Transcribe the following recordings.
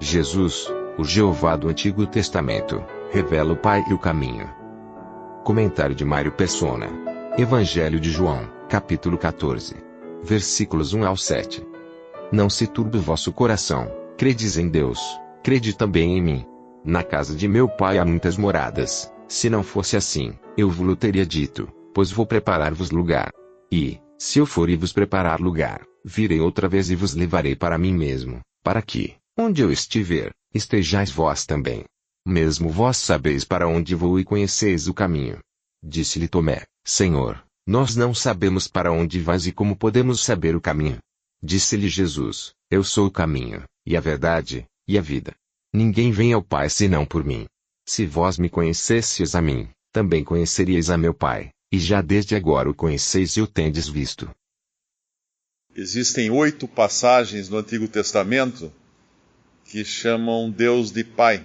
Jesus, o Jeová do Antigo Testamento, revela o Pai e o caminho. Comentário de Mário Persona. Evangelho de João, capítulo 14. Versículos 1 ao 7. Não se turbe o vosso coração, credes em Deus, crede também em mim. Na casa de meu pai há muitas moradas, se não fosse assim, eu vos teria dito, pois vou preparar-vos lugar. E, se eu for e vos preparar lugar, virei outra vez e vos levarei para mim mesmo, para que, onde eu estiver, estejais vós também. Mesmo vós sabeis para onde vou e conheceis o caminho. Disse-lhe Tomé, Senhor, nós não sabemos para onde vais e como podemos saber o caminho. Disse-lhe Jesus: Eu sou o caminho, e a verdade, e a vida. Ninguém vem ao Pai senão por mim. Se vós me conhecesseis a mim, também conheceríeis a meu Pai, e já desde agora o conheceis e o tendes visto. Existem oito passagens no Antigo Testamento que chamam Deus de Pai,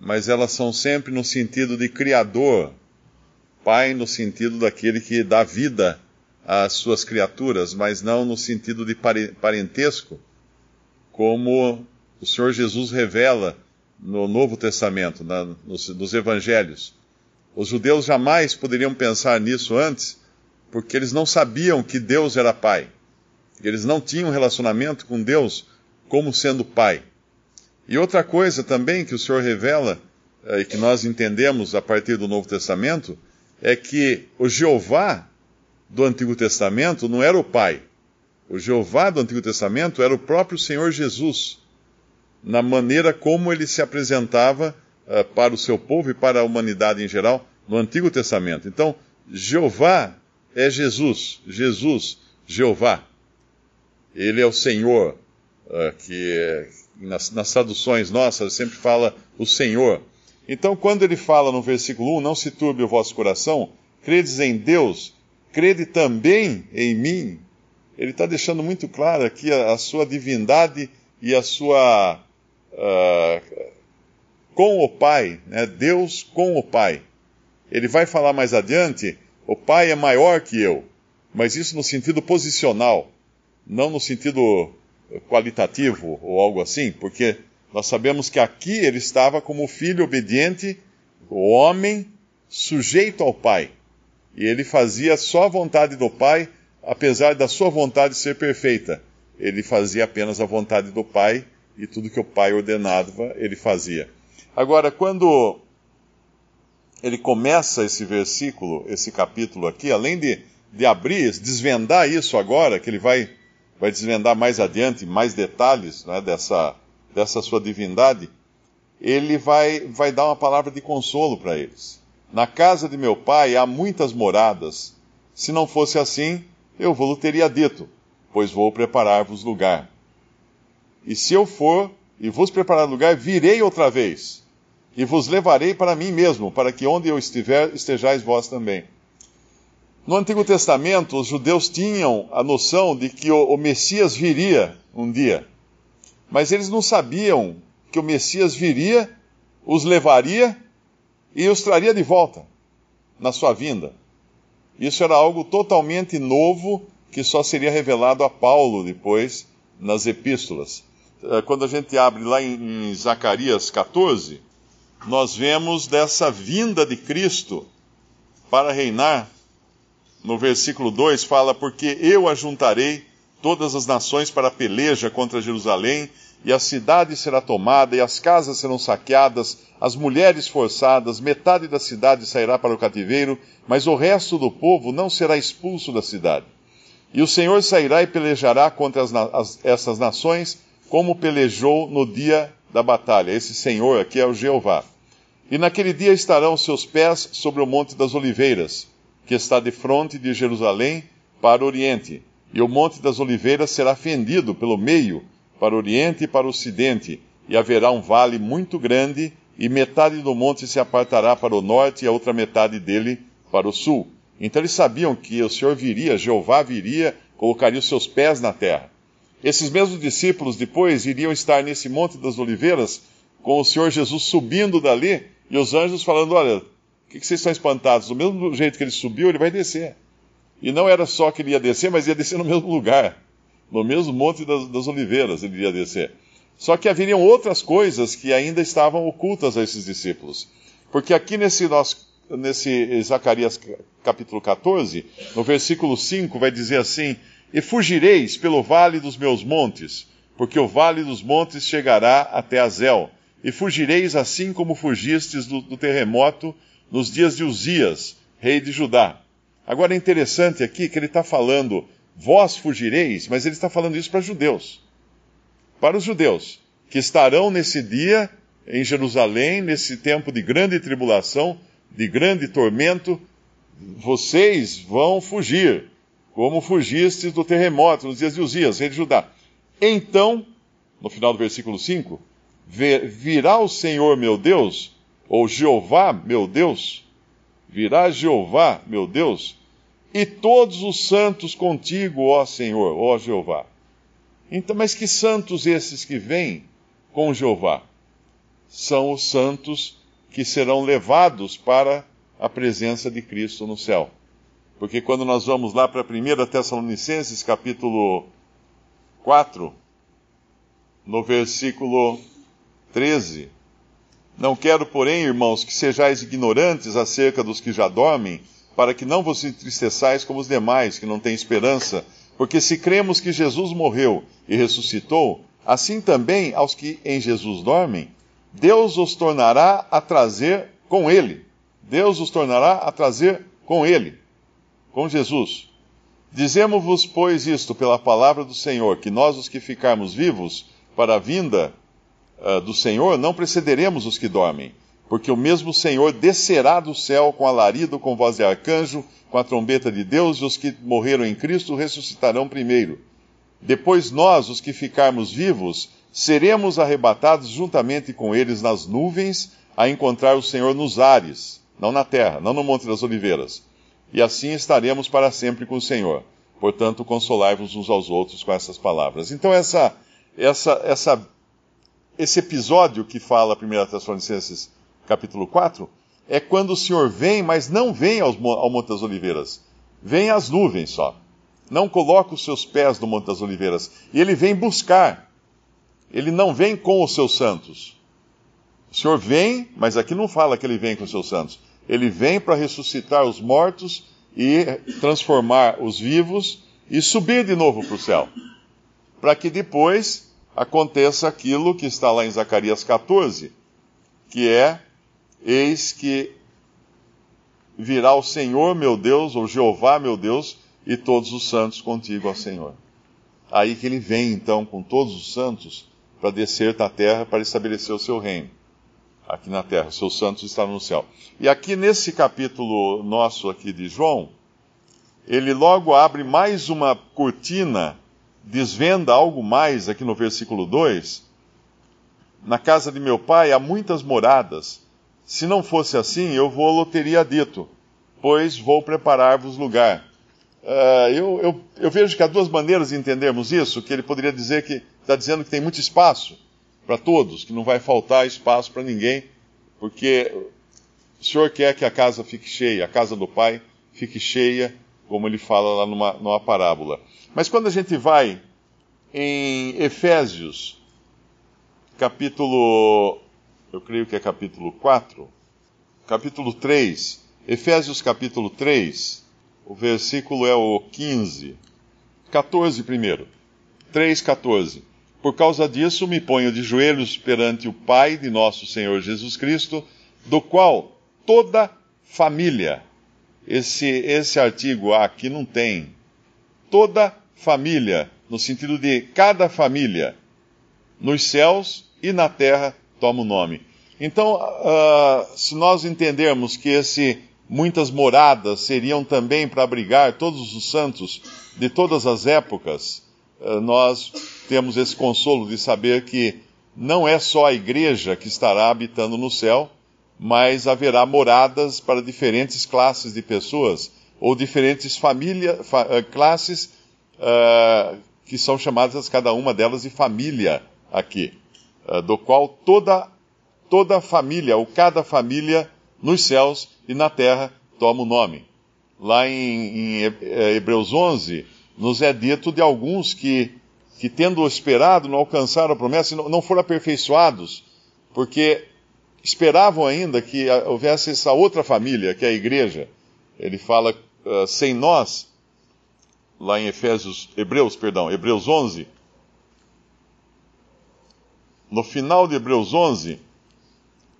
mas elas são sempre no sentido de Criador, Pai no sentido daquele que dá vida às suas criaturas, mas não no sentido de parentesco, como o Senhor Jesus revela no Novo Testamento, na, nos, nos Evangelhos. Os judeus jamais poderiam pensar nisso antes, porque eles não sabiam que Deus era Pai. Eles não tinham relacionamento com Deus como sendo Pai. E outra coisa também que o Senhor revela, eh, e que nós entendemos a partir do Novo Testamento, é que o Jeová do Antigo Testamento não era o Pai. O Jeová do Antigo Testamento era o próprio Senhor Jesus, na maneira como ele se apresentava uh, para o seu povo e para a humanidade em geral no Antigo Testamento. Então, Jeová é Jesus, Jesus, Jeová. Ele é o Senhor, que nas, nas traduções nossas sempre fala o Senhor. Então, quando ele fala no versículo 1, não se turbe o vosso coração, credes em Deus, crede também em mim. Ele está deixando muito claro aqui a, a, sua divindade e a sua. Uh, com o Pai, né? Deus com o Pai. Ele vai falar mais adiante: o Pai é maior que eu, mas isso no sentido posicional, não no sentido qualitativo ou algo assim, porque nós sabemos que aqui ele estava como filho obediente, o homem sujeito ao Pai. E ele fazia só a vontade do Pai, apesar da sua vontade ser perfeita. Ele fazia apenas a vontade do Pai e tudo que o Pai ordenava, ele fazia. Agora, quando ele começa esse versículo, esse capítulo aqui, além de, de abrir, desvendar isso agora, que ele vai, vai desvendar mais adiante, mais detalhes né, dessa, dessa sua divindade, ele vai, vai dar uma palavra de consolo para eles. Na casa de meu pai há muitas moradas. Se não fosse assim, eu vou teria dito, pois vou preparar-vos lugar. E se eu for e vos preparar lugar, virei outra vez, e vos levarei para mim mesmo, para que onde eu estiver, estejais vós também. No Antigo Testamento, os judeus tinham a noção de que o, Messias viria um dia. Mas eles não sabiam que o Messias viria, os levaria e os traria de volta na sua vinda. Isso era algo totalmente novo que só seria revelado a Paulo depois nas epístolas. Eh, quando a gente abre lá em Zacarias 14, nós vemos dessa vinda de Cristo para reinar. No versículo 2 fala: Porque eu ajuntarei todas as nações para a peleja contra Jerusalém, e a cidade será tomada, e as casas serão saqueadas, as mulheres forçadas, metade da cidade sairá para o cativeiro, mas o resto do povo não será expulso da cidade. E o Senhor sairá e pelejará contra as, as, essas nações, como pelejou no dia da batalha. Esse Senhor aqui é o Jeová. E naquele dia estarão seus pés sobre o Monte das Oliveiras, que está de fronte de Jerusalém para o oriente E o Monte das Oliveiras será fendido pelo meio, para o oriente e para o ocidente, e haverá um vale muito grande, e metade do monte se apartará para o norte e a outra metade dele para o sul. Então eles sabiam que o Senhor viria, Jeová viria, colocaria os seus pés na terra. Esses mesmos discípulos depois iriam estar nesse Monte das Oliveiras com o Senhor Jesus subindo dali e os anjos falando: Olha, que, que vocês estão espantados? Do mesmo jeito que ele subiu, ele vai descer. E não era só que ele ia descer, mas ia descer no mesmo lugar, no mesmo Monte das, das Oliveiras ele ia descer. Só que haveriam outras coisas que ainda estavam ocultas a esses discípulos. Porque aqui nesse, nosso, nesse Zacarias capítulo 14, no versículo 5, vai dizer assim: E fugireis pelo vale dos meus montes, porque o vale dos montes chegará até Azel e fugireis assim como fugistes do, do terremoto nos dias de Uzias, rei de Judá. Agora é interessante aqui que ele está falando, vós fugireis, mas ele está falando isso para judeus. Para os judeus, que estarão nesse dia em Jerusalém, nesse tempo de grande tribulação, de grande tormento, vocês vão fugir, como fugistes do terremoto nos dias de Uzias, rei de Judá. Então, no final do versículo 5, virá o Senhor meu Deus, ou Jeová meu Deus, virá Jeová meu Deus, e todos os santos contigo, ó Senhor, ó Jeová. Então, mas que santos esses que vêm com Jeová? São os santos que serão levados para a presença de Cristo no céu. Porque quando nós vamos lá para 1 Tessalonicenses, capítulo 4, no versículo 13. Não quero, porém, irmãos, que sejais ignorantes acerca dos que já dormem, para que não vos entristeçais como os demais, que não têm esperança. Porque se cremos que Jesus morreu e ressuscitou, assim também aos que em Jesus dormem, Deus os tornará a trazer com ele. Deus os tornará a trazer com ele, com Jesus. Dizemos-vos, pois, isto pela palavra do Senhor, que nós, os que ficarmos vivos para a vinda uh, do Senhor, não precederemos os que dormem, porque o mesmo Senhor descerá do céu com alarido, com voz de arcanjo, com a trombeta de Deus, e os que morreram em Cristo ressuscitarão primeiro. Depois nós, os que ficarmos vivos, seremos arrebatados juntamente com eles nas nuvens, a encontrar o Senhor nos ares, não na terra, não no Monte das Oliveiras. E assim estaremos para sempre com o Senhor. Portanto, consolai-vos uns aos outros com essas palavras. Então, essa, essa, essa esse episódio que fala 1 Tessalonicenses capítulo 4 é quando o Senhor vem, mas não vem aos, ao Monte das Oliveiras. Vem às nuvens só. Não coloca os seus pés no Monte das Oliveiras. E ele vem buscar. Ele não vem com os seus santos. O Senhor vem, mas aqui não fala que ele vem com os seus santos. Ele vem para ressuscitar os mortos e transformar os vivos e subir de novo para o céu. Para que depois aconteça aquilo que está lá em Zacarias 14, que é: Eis que virá o Senhor meu Deus, ou Jeová meu Deus, e todos os santos contigo, ó Senhor. Aí que ele vem então com todos os santos para descer da terra para estabelecer o seu reino aqui na terra. Seus santos estão no céu. E aqui nesse capítulo nosso aqui de João, ele logo abre mais uma cortina desvenda algo mais aqui no versículo 2. Na casa de meu pai há muitas moradas. Se não fosse assim, eu vou teria dito, pois vou preparar-vos lugar. Uh, eu, eu, eu, vejo que há duas maneiras de entendermos isso, que ele poderia dizer que está dizendo que tem muito espaço para todos, que não vai faltar espaço para ninguém, porque o Senhor quer que a casa fique cheia, a casa do Pai fique cheia, como ele fala lá numa, numa parábola. Mas quando a gente vai em Efésios, capítulo, eu creio que é capítulo 4, capítulo 3, Efésios capítulo 3, o versículo é o 15, 14 primeiro, 3, 14. Por causa disso, me ponho de joelhos perante o Pai de nosso Senhor Jesus Cristo, do qual toda família, esse, esse artigo aqui não tem, toda família, no sentido de cada família, nos céus e na terra toma o nome. Então, uh, se nós entendermos que esse muitas moradas seriam também para abrigar todos os santos de todas as épocas, uh, nós temos esse consolo de saber que não é só a igreja que estará habitando no céu, mas haverá moradas para diferentes classes de pessoas, ou diferentes família, fa, uh, classes uh, que são chamadas cada uma delas de família aqui, uh, do qual toda, toda família, ou cada família nos céus e na terra toma o nome. Lá em, em Hebreus 11, nos é dito de alguns que, que tendo esperado, não alcançaram a promessa e não, não foram aperfeiçoados, porque esperavam ainda que houvesse essa outra família, que é a igreja. Ele fala, uh, sem nós, lá em Efésios, Hebreus, perdão, Hebreus 11. No final de Hebreus 11,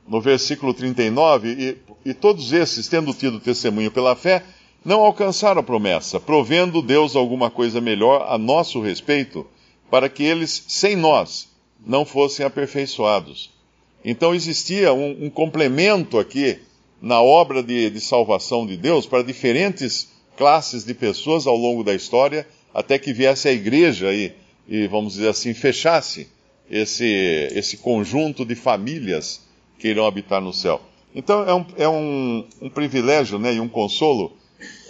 no versículo 39, e, e todos esses, tendo tido testemunho pela fé, não alcançaram a promessa, provendo Deus alguma coisa melhor a nosso respeito, para que eles, sem nós, não fossem aperfeiçoados. Então existia um, um complemento aqui na obra de, de, salvação de Deus para diferentes classes de pessoas ao longo da história, até que viesse a igreja e, e vamos dizer assim, fechasse esse, esse conjunto de famílias que irão habitar no céu. Então é um, é um, um privilégio né, e um consolo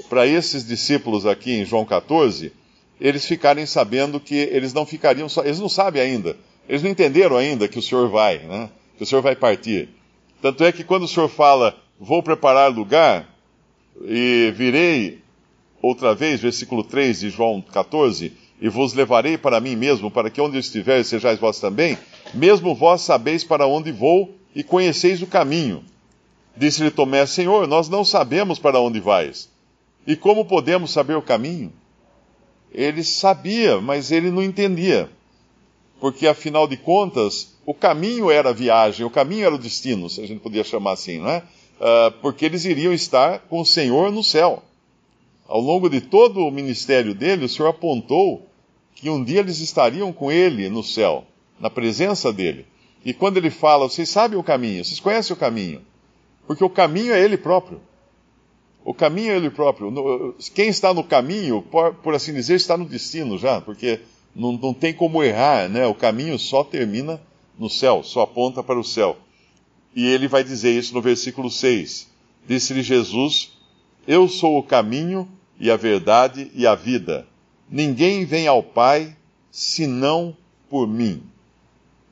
para esses discípulos aqui em João 14, eles ficarem sabendo que eles não ficariam só, eles não sabem ainda, eles não entenderam ainda que o Senhor vai, né? Que o Senhor vai partir. Tanto é que quando o Senhor fala, vou preparar lugar e virei outra vez, versículo 3 de João 14, e vos levarei para mim mesmo, para que onde eu estiver sejais vós também, mesmo vós sabeis para onde vou e conheceis o caminho. Disse-lhe Tomé, Senhor, nós não sabemos para onde vais. E como podemos saber o caminho? Ele sabia, mas ele não entendia. Porque afinal de contas, o caminho era a viagem, o caminho era o destino, se a gente podia chamar assim, não é? Uh, porque eles iriam estar com o Senhor no céu. Ao longo de todo o ministério dele, o Senhor apontou que um dia eles estariam com ele no céu, na presença dele. E quando ele fala, vocês sabem o caminho, vocês conhecem o caminho, porque o caminho é ele próprio. O caminho é ele próprio. Quem está no caminho, por, assim dizer, está no destino já, porque não, não tem como errar, né? O caminho só termina no céu, só aponta para o céu. E ele vai dizer isso no versículo 6. Disse-lhe Jesus: Eu sou o caminho e a verdade e a vida. Ninguém vem ao Pai senão por mim.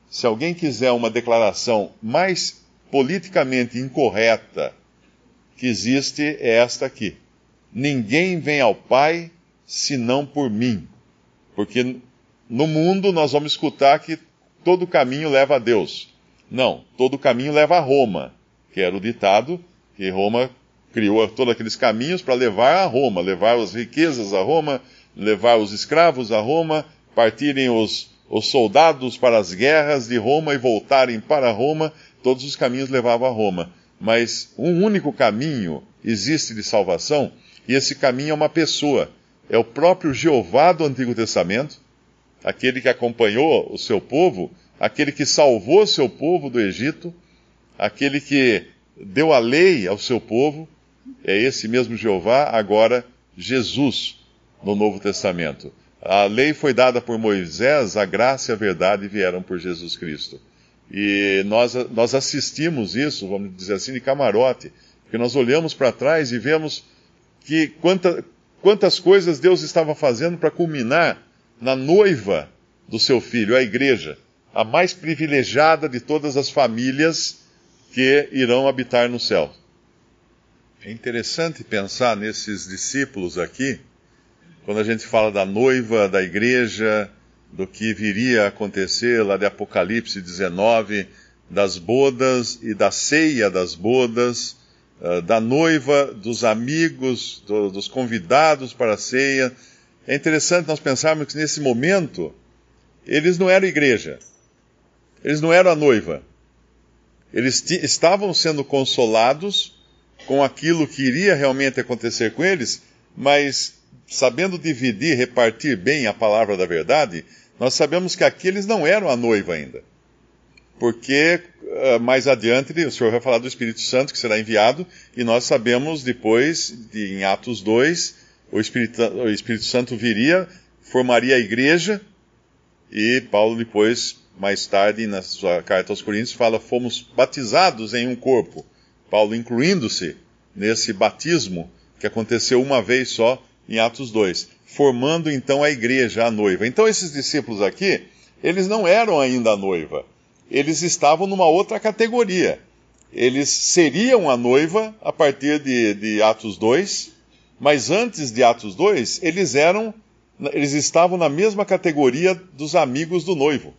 Se alguém quiser uma declaração mais politicamente incorreta que existe, é esta aqui. Ninguém vem ao Pai senão por mim. Porque no mundo nós vamos escutar que todo caminho leva a Deus. Não, todo caminho leva a Roma, que era o ditado que Roma criou todos aqueles caminhos para levar a Roma, levar as riquezas a Roma, levar os escravos a Roma, partirem os, os soldados para as guerras de Roma e voltarem para Roma, todos os caminhos levavam a Roma. Mas um único caminho existe de salvação, e esse caminho é uma pessoa. É o próprio Jeová do Antigo Testamento, aquele que acompanhou o seu povo, aquele que salvou seu povo do Egito, aquele que deu a lei ao seu povo, é esse mesmo Jeová, agora Jesus no Novo Testamento. A lei foi dada por Moisés, a graça e a verdade vieram por Jesus Cristo. E nós, nós assistimos isso, vamos dizer assim, de camarote, porque nós olhamos para trás e vemos que quanta, quantas coisas Deus estava fazendo para culminar na noiva do seu filho, a igreja, a mais privilegiada de todas as famílias que irão habitar no céu. É interessante pensar nesses discípulos aqui, quando a gente fala da noiva da igreja, do que viria a acontecer lá de Apocalipse 19, das bodas e da ceia das bodas, uh, da noiva, dos amigos, do, dos convidados para a ceia, é interessante nós pensarmos que nesse momento, eles não eram igreja, eles não eram a noiva. Eles estavam sendo consolados com aquilo que iria realmente acontecer com eles, mas sabendo dividir, repartir bem a palavra da verdade, nós sabemos que aqueles não eram a noiva ainda. porque uh, mais adiante o Senhor vai falar do Espírito Santo que será enviado, e nós sabemos depois, de, em Atos 2, o Espírito, o Espírito Santo viria, formaria a igreja, e Paulo depois, mais tarde, na sua carta aos Coríntios, fala: fomos batizados em um corpo. Paulo incluindo-se nesse batismo que aconteceu uma vez só em Atos 2, formando então a igreja, a noiva. Então esses discípulos aqui, eles não eram ainda a noiva eles estavam numa outra categoria. Eles seriam a noiva a partir de, de Atos 2, mas antes de Atos 2, eles eram, eles estavam na mesma categoria dos amigos do noivo.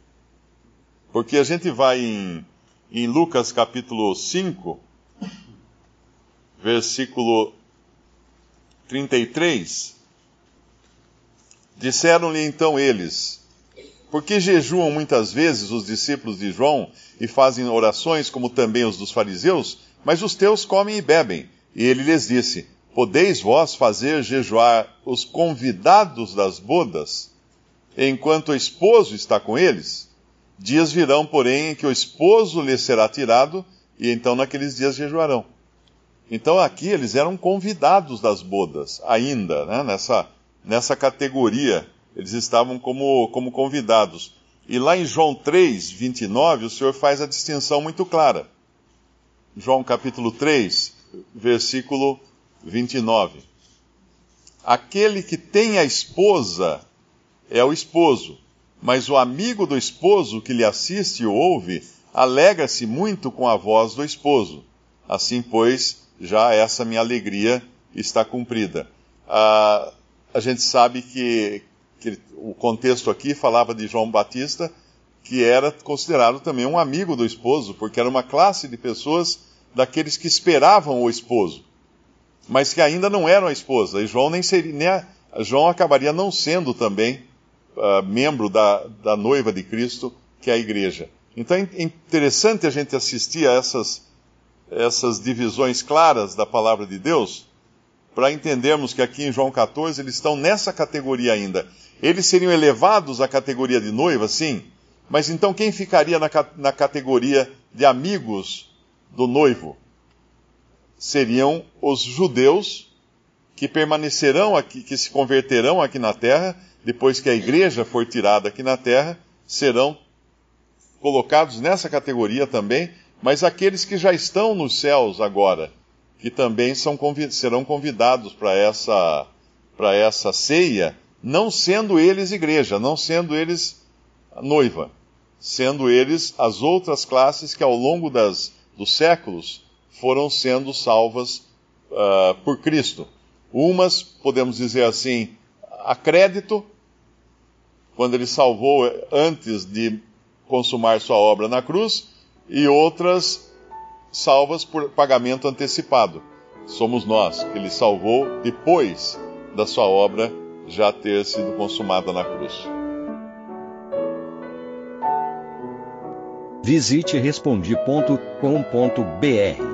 Porque a gente vai em, em Lucas capítulo 5, versículo 33. Disseram-lhe então eles: porque jejuam muitas vezes os discípulos de João e fazem orações, como também os dos fariseus, mas os teus comem e bebem. E ele lhes disse: Podeis vós fazer jejuar os convidados das bodas, enquanto o esposo está com eles? Dias virão, porém, em que o esposo lhes será tirado, e então naqueles dias jejuarão. Então aqui eles eram convidados das bodas, ainda, né, nessa, nessa categoria eles estavam como, como convidados. E lá em João 3, 29, o Senhor faz a distinção muito clara. João capítulo 3, versículo 29. Aquele que tem a esposa é o esposo, mas o amigo do esposo que lhe assiste e ouve alegra-se muito com a voz do esposo. Assim, pois, já essa minha alegria está cumprida. Ah, a gente sabe que, que o contexto aqui falava de João Batista, que era considerado também um amigo do esposo, porque era uma classe de pessoas daqueles que esperavam o esposo, mas que ainda não eram a esposa. E João nem seria, João acabaria não sendo também uh, membro da, da noiva de Cristo, que é a igreja. Então é interessante a gente assistir a essas, essas divisões claras da palavra de Deus, para entendermos que aqui em João 14 eles estão nessa categoria ainda. Eles seriam elevados à categoria de noiva, sim, mas então quem ficaria na, na categoria de amigos do noivo? Seriam os judeus que permanecerão aqui, que se converterão aqui na terra, depois que a igreja for tirada aqui na terra, serão colocados nessa categoria também, mas aqueles que já estão nos céus agora, que também são, serão convidados para essa, essa ceia, não sendo eles igreja, não sendo eles noiva, sendo eles as outras classes que ao longo das, dos séculos foram sendo salvas uh, por Cristo. Umas, podemos dizer assim, a crédito, quando ele salvou antes de consumar sua obra na cruz, e outras salvas por pagamento antecipado. Somos nós, que ele salvou depois da sua obra já ter sido consumada na cruz. Visite respondi.com.br.